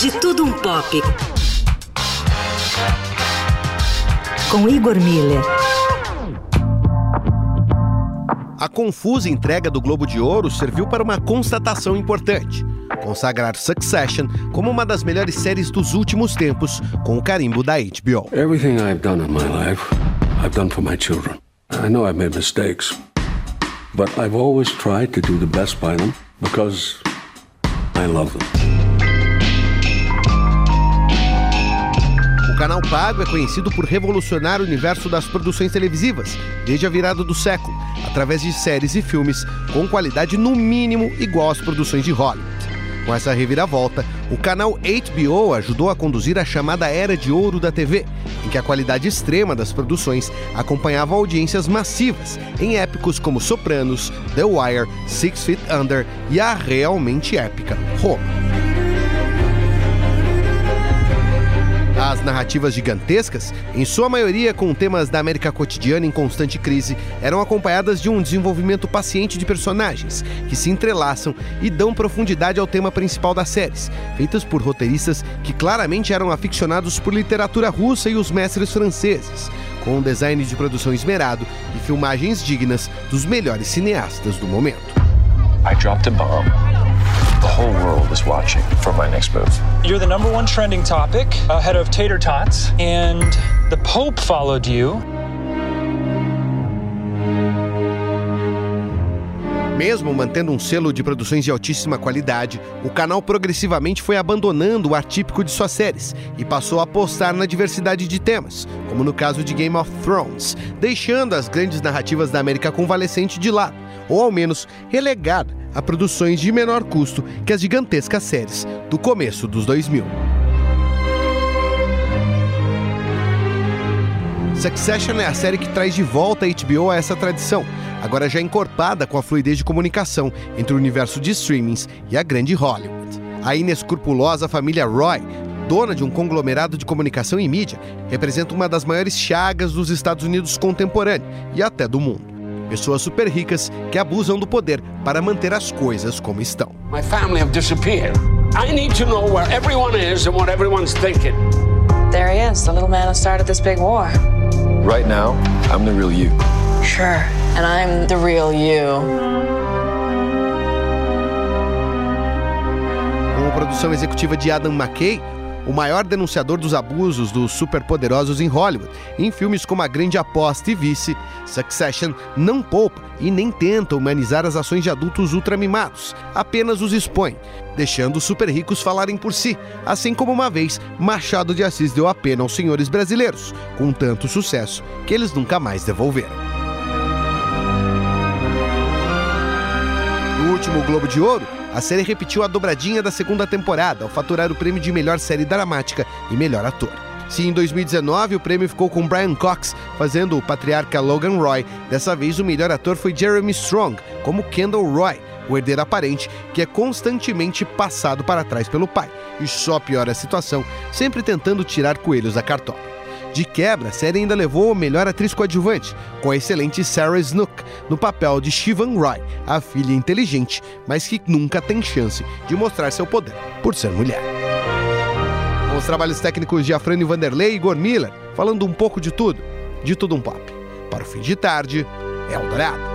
De Tudo Um Pop. Com Igor Miller. A confusa entrega do Globo de Ouro serviu para uma constatação importante: consagrar Succession como uma das melhores séries dos últimos tempos, com o carimbo da HBO. Everything I've done in my life, I've done for my children. I know I've made mistakes, but I've always tried to do the best by them because I love them. Canal Pago é conhecido por revolucionar o universo das produções televisivas desde a virada do século, através de séries e filmes com qualidade no mínimo igual às produções de Hollywood. Com essa reviravolta, o canal HBO ajudou a conduzir a chamada Era de Ouro da TV, em que a qualidade extrema das produções acompanhava audiências massivas em épicos como Sopranos, The Wire, Six Feet Under e a realmente épica Roma. As narrativas gigantescas, em sua maioria com temas da América cotidiana em constante crise, eram acompanhadas de um desenvolvimento paciente de personagens, que se entrelaçam e dão profundidade ao tema principal das séries, feitas por roteiristas que claramente eram aficionados por literatura russa e os mestres franceses, com um design de produção esmerado e filmagens dignas dos melhores cineastas do momento. I dropped a bomb. Is watching for my next move. You're the number one trending topic ahead of tater tots, and the Pope followed you. Mesmo mantendo um selo de produções de altíssima qualidade, o canal progressivamente foi abandonando o atípico de suas séries e passou a apostar na diversidade de temas, como no caso de Game of Thrones, deixando as grandes narrativas da América convalescente de lado, ou ao menos relegada a produções de menor custo que as gigantescas séries do começo dos 2000. Succession é a série que traz de volta a HBO a essa tradição, agora já encorpada com a fluidez de comunicação entre o universo de streamings e a grande Hollywood. A inescrupulosa família Roy, dona de um conglomerado de comunicação e mídia, representa uma das maiores chagas dos Estados Unidos contemporâneo e até do mundo. Pessoas super ricas que abusam do poder para manter as coisas como estão. My family have disappeared. I need to know where everyone is and what everyone's thinking. There he is, the little man who started this big war. Right now, I'm the real you. Sure. And I'm the real you. Com produção executiva de Adam McKay, o maior denunciador dos abusos dos superpoderosos em Hollywood, em filmes como A Grande Aposta e Vice, Succession não poupa e nem tenta humanizar as ações de adultos ultramimados, apenas os expõe, deixando os super ricos falarem por si, assim como uma vez Machado de Assis deu a pena aos senhores brasileiros, com tanto sucesso que eles nunca mais devolveram. No último Globo de Ouro, a série repetiu a dobradinha da segunda temporada, ao faturar o prêmio de melhor série dramática e melhor ator. Se em 2019 o prêmio ficou com Brian Cox fazendo o patriarca Logan Roy, dessa vez o melhor ator foi Jeremy Strong, como Kendall Roy, o herdeiro aparente que é constantemente passado para trás pelo pai e só piora a situação, sempre tentando tirar coelhos da cartola. De quebra, a série ainda levou melhor atriz coadjuvante, com a excelente Sarah Snook, no papel de Shivan Roy, a filha inteligente, mas que nunca tem chance de mostrar seu poder por ser mulher. Com os trabalhos técnicos de Afrânio Vanderlei e Igor Miller, falando um pouco de tudo, de tudo um pop. Para o fim de tarde, Eldorado.